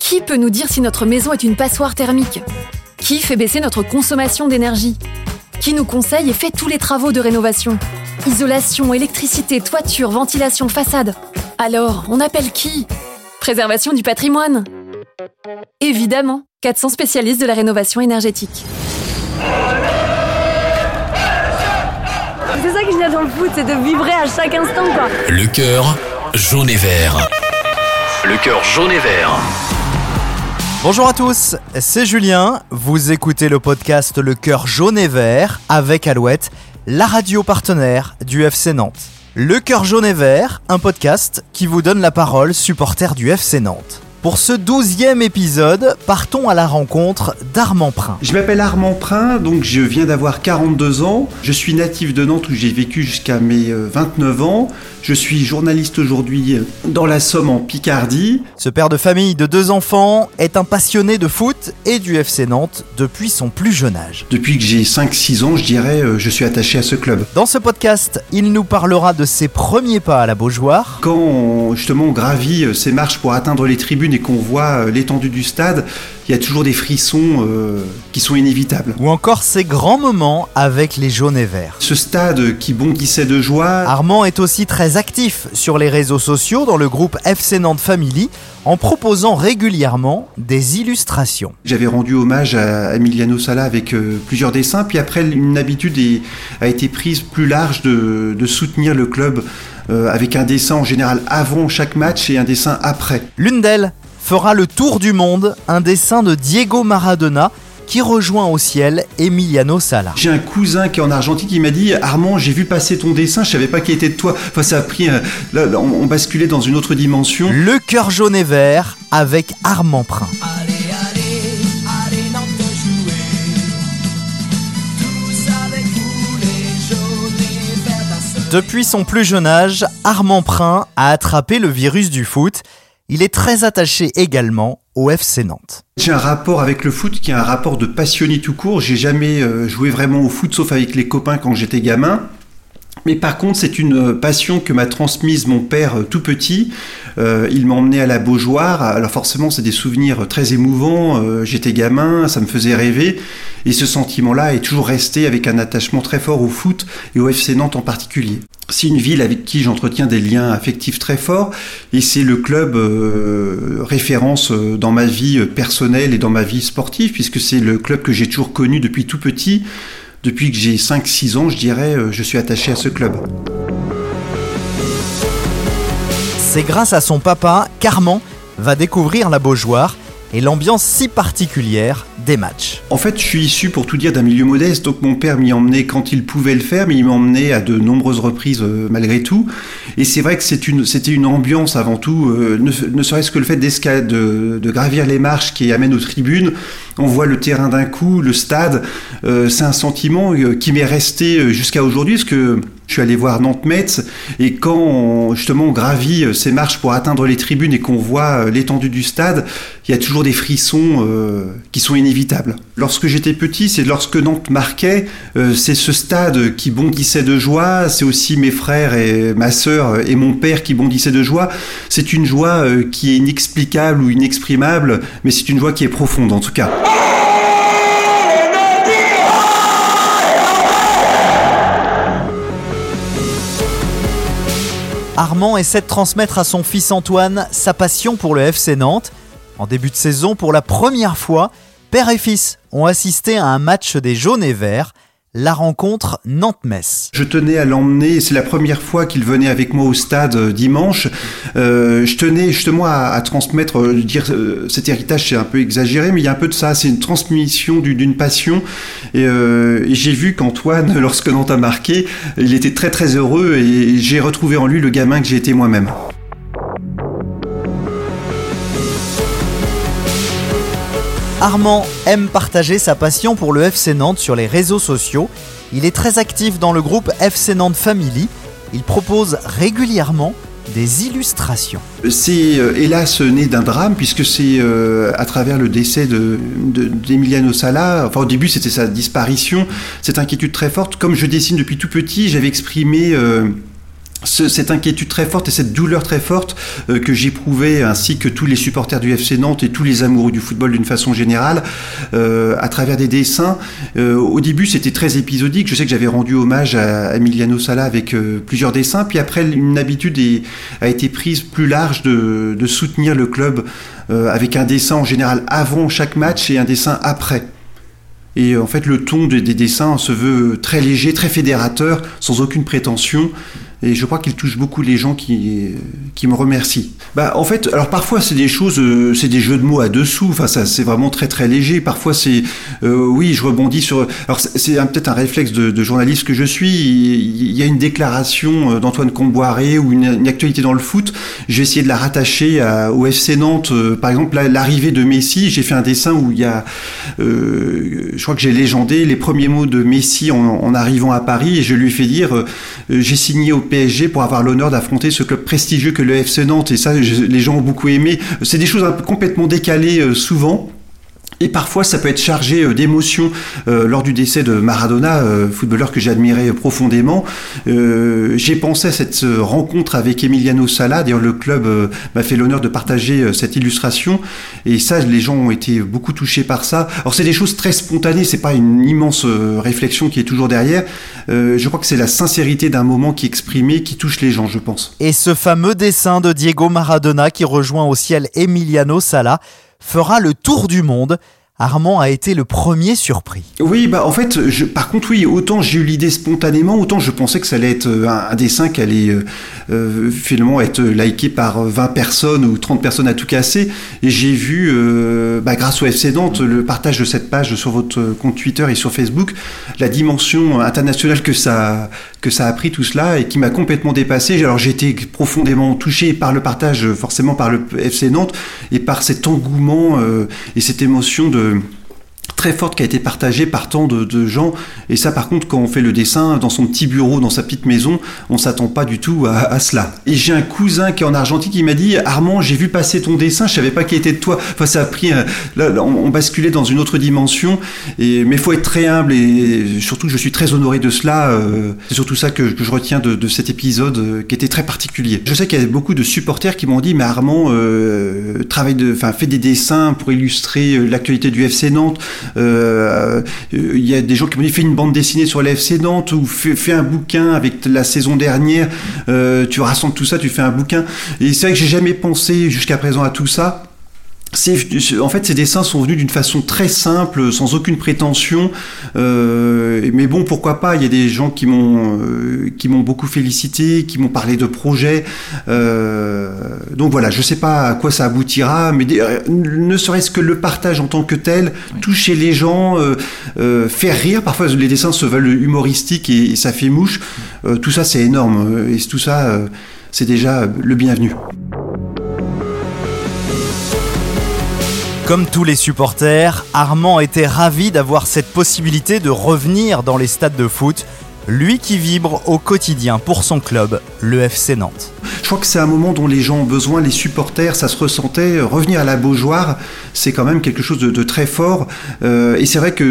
Qui peut nous dire si notre maison est une passoire thermique? Qui fait baisser notre consommation d'énergie? Qui nous conseille et fait tous les travaux de rénovation? Isolation, électricité, toiture, ventilation, façade. Alors, on appelle qui? Préservation du patrimoine Évidemment, 400 spécialistes de la rénovation énergétique. C'est ça que j'aime dans le foot, c'est de vibrer à chaque instant, quoi. Le cœur jaune et vert. Le cœur jaune et vert. Bonjour à tous, c'est Julien. Vous écoutez le podcast Le cœur jaune et vert avec Alouette, la radio partenaire du FC Nantes. Le cœur jaune et vert, un podcast qui vous donne la parole, supporter du FC Nantes. Pour ce douzième épisode, partons à la rencontre d'Armand Prin. Je m'appelle Armand Prin, donc je viens d'avoir 42 ans. Je suis natif de Nantes où j'ai vécu jusqu'à mes 29 ans. Je suis journaliste aujourd'hui dans la Somme en Picardie. Ce père de famille de deux enfants est un passionné de foot et du FC Nantes depuis son plus jeune âge. Depuis que j'ai 5-6 ans, je dirais, euh, je suis attaché à ce club. Dans ce podcast, il nous parlera de ses premiers pas à la Beaujoire, Quand justement on gravit euh, ces marches pour atteindre les tribunes et qu'on voit euh, l'étendue du stade, il y a toujours des frissons euh, qui sont inévitables. ou encore ses grands moments avec les jaunes et verts. Ce stade qui bondissait de joie, Armand est aussi très actif sur les réseaux sociaux dans le groupe FC Nantes Family en proposant régulièrement des illustrations. J'avais rendu hommage à Emiliano Sala avec euh, plusieurs dessins, puis après une habitude est- a été prise plus large de, de soutenir le club euh, avec un dessin en général avant chaque match et un dessin après. L'une d'elles fera le tour du monde, un dessin de Diego Maradona qui rejoint au ciel Emiliano Sala. J'ai un cousin qui est en Argentine qui m'a dit Armand, j'ai vu passer ton dessin, je savais pas qu'il était de toi. Enfin, ça a pris. euh, là, là, on, on basculait dans une autre dimension. Le cœur jaune et vert avec Armand Prin. Depuis son plus jeune âge, Armand Prin a attrapé le virus du foot. Il est très attaché également au FC Nantes. J'ai un rapport avec le foot qui est un rapport de passionné tout court. J'ai jamais euh, joué vraiment au foot sauf avec les copains quand j'étais gamin. Mais par contre, c'est une euh, passion que m'a transmise mon père euh, tout petit. Euh, il m'a emmené à la Beaujoire. Alors forcément, c'est des souvenirs très émouvants. J'étais gamin, ça me faisait rêver. Et ce sentiment-là est toujours resté avec un attachement très fort au foot et au FC Nantes en particulier. C'est une ville avec qui j'entretiens des liens affectifs très forts et c'est le club euh, référence euh, dans ma vie euh, personnelle et dans ma vie sportive puisque c'est le club que j'ai toujours connu depuis tout petit. Depuis que j'ai 5-6 ans, je dirais, je suis attaché à ce club. C'est grâce à son papa qu'Armand va découvrir la Beaujoire et l'ambiance si particulière des matchs. En fait, je suis issu, pour tout dire, d'un milieu modeste, donc mon père m'y emmenait quand il pouvait le faire, mais il m'emmenait à de nombreuses reprises euh, malgré tout. Et c'est vrai que c'était une ambiance avant tout, euh, ne, serait-ce que le fait d'esca- de, gravir les marches qui amènent aux tribunes. On voit le terrain d'un coup, le stade. euh, c'est un sentiment qui m'est resté jusqu'à aujourd'hui, parce que je suis allé voir Nantes-Metz, et quand justement on gravit ces marches pour atteindre les tribunes et qu'on voit l'étendue du stade, il y a toujours des frissons qui sont inévitables. Lorsque j'étais petit, c'est lorsque Nantes marquait, euh, c'est ce stade qui bondissait de joie, c'est aussi mes frères et ma sœur et mon père qui bondissaient de joie. C'est une joie euh, qui est inexplicable ou inexprimable, mais c'est une joie qui est profonde en tout cas. Armand essaie de transmettre à son fils Antoine sa passion pour le FC Nantes. En début de saison, pour la première fois, père et fils ont assisté à un match des jaunes et verts, la rencontre Nantes-Metz. Je tenais à l'emmener, c'est la première fois qu'il venait avec moi au stade euh, dimanche. Euh, je tenais justement à, à transmettre, euh, dire euh, cet héritage, c'est un peu exagéré, mais il y a un peu de ça, c'est une transmission du- d'une passion. Et, euh, et j'ai vu qu'Antoine, lorsque Nantes a marqué, il était très très heureux et j'ai retrouvé en lui le gamin que j'ai été moi-même. Armand aime partager sa passion pour le FC Nantes sur les réseaux sociaux. Il est très actif dans le groupe FC Nantes Family. Il propose régulièrement des illustrations. C'est euh, hélas né d'un drame puisque c'est euh, à travers le décès de, de- d'Emiliano Sala, enfin au début c'était sa disparition, cette inquiétude très forte. Comme je dessine depuis tout petit, j'avais exprimé euh, cette inquiétude très forte et cette douleur très forte euh, que j'éprouvais ainsi que tous les supporters du FC Nantes et tous les amoureux du football d'une façon générale euh, à travers des dessins. Euh, au début c'était très épisodique, je sais que j'avais rendu hommage à Emiliano Sala avec plusieurs dessins, puis après une habitude a été prise plus large de, de soutenir le club avec un dessin en général avant chaque match et un dessin après. Et en fait, le ton des, dessins se veut très léger, très fédérateur, sans aucune prétention. Et je crois qu'il touche beaucoup les gens qui, qui me remercient. Bah, en fait, alors parfois c'est des choses, euh, c'est des jeux de mots à dessous. Enfin, ça, c'est vraiment très très léger. Parfois c'est, euh, oui, je rebondis sur. Alors c'est peut-être un réflexe de, journaliste que je suis. Il, y a une déclaration euh, d'Antoine Comboiré ou une, actualité dans le foot. J'ai essayé de la rattacher au FC Nantes. par exemple, l'arrivée de Messi. J'ai fait un dessin où il y a, je crois que j'ai légendé les premiers mots de Messi en, en, arrivant à Paris et je lui ai fait dire, j'ai signé au PSG pour avoir l'honneur d'affronter ce club prestigieux que le FC Nantes. Et ça, les gens ont beaucoup aimé. C'est des choses complètement décalées euh, souvent. Et parfois, ça peut être chargé euh, d'émotions euh, lors du décès de Maradona, euh, footballeur que j'admirais profondément. J'ai pensé à cette rencontre avec Emiliano Sala. D'ailleurs, le club m'a fait l'honneur de partager cette illustration. Et ça, les gens ont été beaucoup touchés par ça. Alors, c'est des choses très spontanées. C'est pas une immense réflexion qui est toujours derrière. je crois que c'est la sincérité d'un moment qui est exprimé, qui touche les gens, je pense. Et ce fameux dessin de Diego Maradona qui rejoint au ciel Emiliano Sala fera le tour du monde Armand a été le premier surpris. Oui, bah en fait, par contre, oui, autant j'ai eu l'idée spontanément, autant je pensais que ça allait être euh, un, dessin qui allait euh, euh, finalement être liké par 20 personnes ou 30 personnes à tout casser. Et j'ai vu, bah, grâce au FC Nantes, le partage de cette page sur votre compte Twitter et sur Facebook, la dimension internationale que ça, que ça a pris tout cela et qui m'a complètement dépassé. Alors j'ai été profondément touché par le partage, forcément par le FC Nantes et par cet engouement et cette émotion de Äh, très forte qui a été partagée par tant de, gens. Et ça, par contre, quand on fait le dessin dans son petit bureau, dans sa petite maison, on s'attend pas du tout à, cela. Et j'ai un cousin qui est en Argentine qui m'a dit Armand, j'ai vu passer ton dessin, je savais pas qu'il était de toi. Enfin, ça a pris. Là, on, basculait dans une autre dimension. Et mais faut être très humble et surtout, je suis très honoré de cela. Euh, c'est surtout ça que, je retiens de, cet épisode euh, qui était très particulier. Je sais qu'il y a beaucoup de supporters qui m'ont dit mais Armand euh, travaille de, fait des dessins pour illustrer l'actualité du FC Nantes. Euh, il y a des gens qui m'ont dit fais une bande dessinée sur l'FC Nantes ou fais, un bouquin avec la saison dernière. Euh, tu rassembles tout ça, tu fais un bouquin. Et c'est vrai que j'ai jamais pensé jusqu'à présent à tout ça en fait, ces dessins sont venus d'une façon très simple, sans aucune prétention. Euh, mais bon, pourquoi pas Il y a des gens qui m'ont euh, qui m'ont beaucoup félicité, qui m'ont parlé de projets. Euh, donc voilà, je sais pas à quoi ça aboutira, mais ne serait-ce que le partage en tant que tel, toucher les gens, faire rire. Parfois, les dessins se veulent humoristiques et, et ça fait mouche. tout ça, c'est énorme. Et tout ça, c'est déjà le bienvenu. Comme tous les supporters, Armand était ravi d'avoir cette possibilité de revenir dans les stades de foot, lui qui vibre au quotidien pour son club, le FC Nantes. Je crois que c'est un moment dont les gens ont besoin, les supporters, ça se ressentait. Revenir à la Beaujoire, c'est quand même quelque chose de, très fort. Euh, et c'est vrai que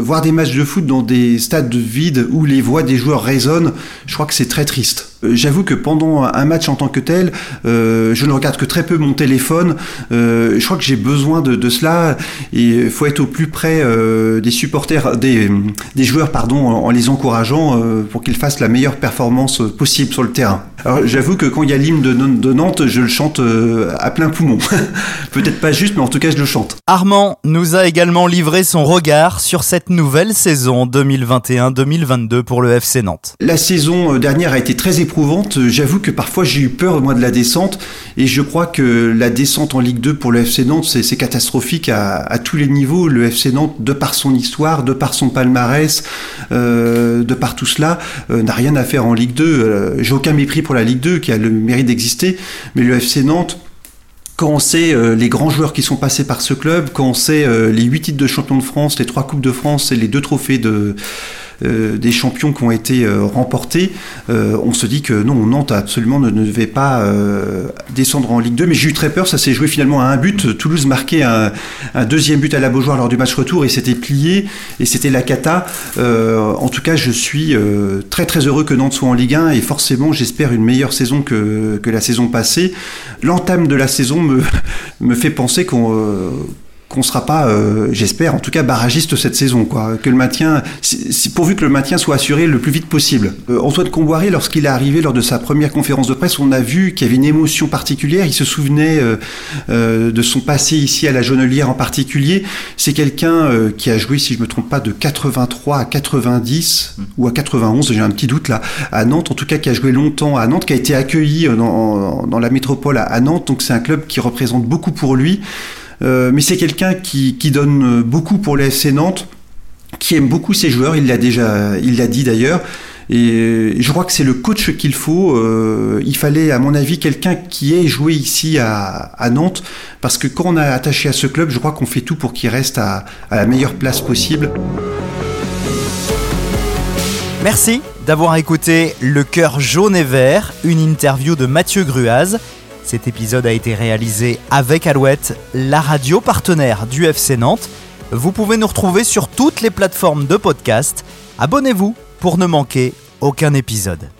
voir des matchs de foot dans des stades vides où les voix des joueurs résonnent, je crois que c'est très triste. Euh, j'avoue que pendant un match en tant que tel, euh, je ne regarde que très peu mon téléphone. je crois que j'ai besoin de, cela il faut être au plus près des supporters, des, des, joueurs, pardon, en, les encourageant pour qu'ils fassent la meilleure performance possible sur le terrain. Alors j'avoue que quand il y a l'hymne de, Nantes, je le chante euh, à plein poumon. Peut-être pas juste, mais en tout cas je le chante. Armand nous a également livré son regard sur cette nouvelle saison 2021-2022 pour le FC Nantes. La saison euh, dernière a été très éprouvante. J'avoue que parfois j'ai eu peur moi de la descente et je crois que la descente en Ligue 2 pour le FC Nantes c'est catastrophique à, tous les niveaux. Le FC Nantes, de par son histoire, de par son palmarès, euh, de par tout cela, n'a rien à faire en Ligue 2. j'ai aucun mépris pour la Ligue 2 qui a le mérite d'exister, mais le FC Nantes, quand on sait euh, les grands joueurs qui sont passés par ce club, quand on sait euh, les huit titres de champion de France, les trois coupes de France et les deux trophées de des champions qui ont été remportés, on se dit que non, Nantes absolument ne, devait pas descendre en Ligue 2. Mais j'ai eu très peur, ça s'est joué finalement à un but. Toulouse marquait un, deuxième but à la Beaujoire lors du match retour et c'était plié et c'était la cata. en tout cas, je suis très très heureux que Nantes soit en Ligue 1 et forcément, j'espère une meilleure saison que, la saison passée. L'entame de la saison me, me fait penser qu'on euh, qu'on sera pas, euh, j'espère, en tout cas barragiste cette saison, quoi. Que le maintien, si, pourvu que le maintien soit assuré le plus vite possible. Euh, Antoine Comboiré, lorsqu'il est arrivé lors de sa première conférence de presse, on a vu qu'il y avait une émotion particulière. Il se souvenait euh, de son passé ici à la Jonelière en particulier. C'est quelqu'un qui a joué, si je me trompe pas, de 83 à 90 ou à 91, j'ai un petit doute là, à Nantes. En tout cas, qui a joué longtemps à Nantes, qui a été accueilli dans, dans la métropole à Nantes. Donc c'est un club qui représente beaucoup pour lui. Euh, mais c'est quelqu'un qui, donne beaucoup pour les FC Nantes, qui aime beaucoup ses joueurs, il l'a déjà, dit d'ailleurs. Et je crois que c'est le coach qu'il faut. Euh, il fallait, à mon avis, quelqu'un qui ait joué ici à, Nantes, parce que quand on a attaché à ce club, je crois qu'on fait tout pour qu'il reste à, à la meilleure place possible. Merci d'avoir écouté Le cœur jaune et vert, une interview de Mathieu Gruaz. Cet épisode a été réalisé avec Alouette, la radio partenaire du FC Nantes. Vous pouvez nous retrouver sur toutes les plateformes de podcast. Abonnez-vous pour ne manquer aucun épisode.